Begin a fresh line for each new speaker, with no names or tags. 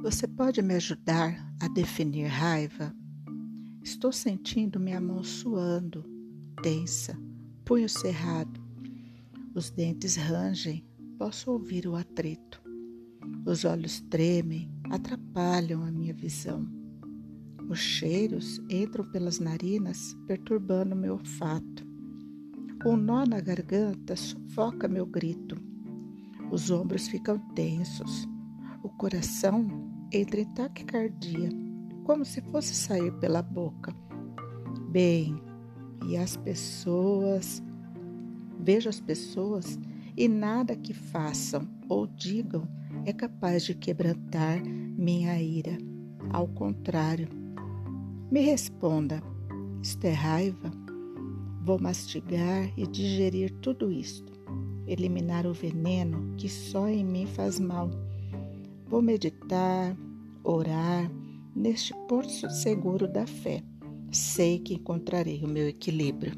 Você pode me ajudar a definir raiva? Estou sentindo minha mão suando, tensa, punho cerrado. Os dentes rangem, posso ouvir o atrito. Os olhos tremem, atrapalham a minha visão. Os cheiros entram pelas narinas, perturbando meu olfato. Um nó na garganta sufoca meu grito. Os ombros ficam tensos. O coração entra em taquicardia, como se fosse sair pela boca. Bem, e as pessoas. Vejo as pessoas e nada que façam ou digam é capaz de quebrantar minha ira. Ao contrário, me responda: isto é raiva? Vou mastigar e digerir tudo isto, eliminar o veneno que só em mim faz mal. Vou meditar, orar neste porto seguro da fé. Sei que encontrarei o meu equilíbrio.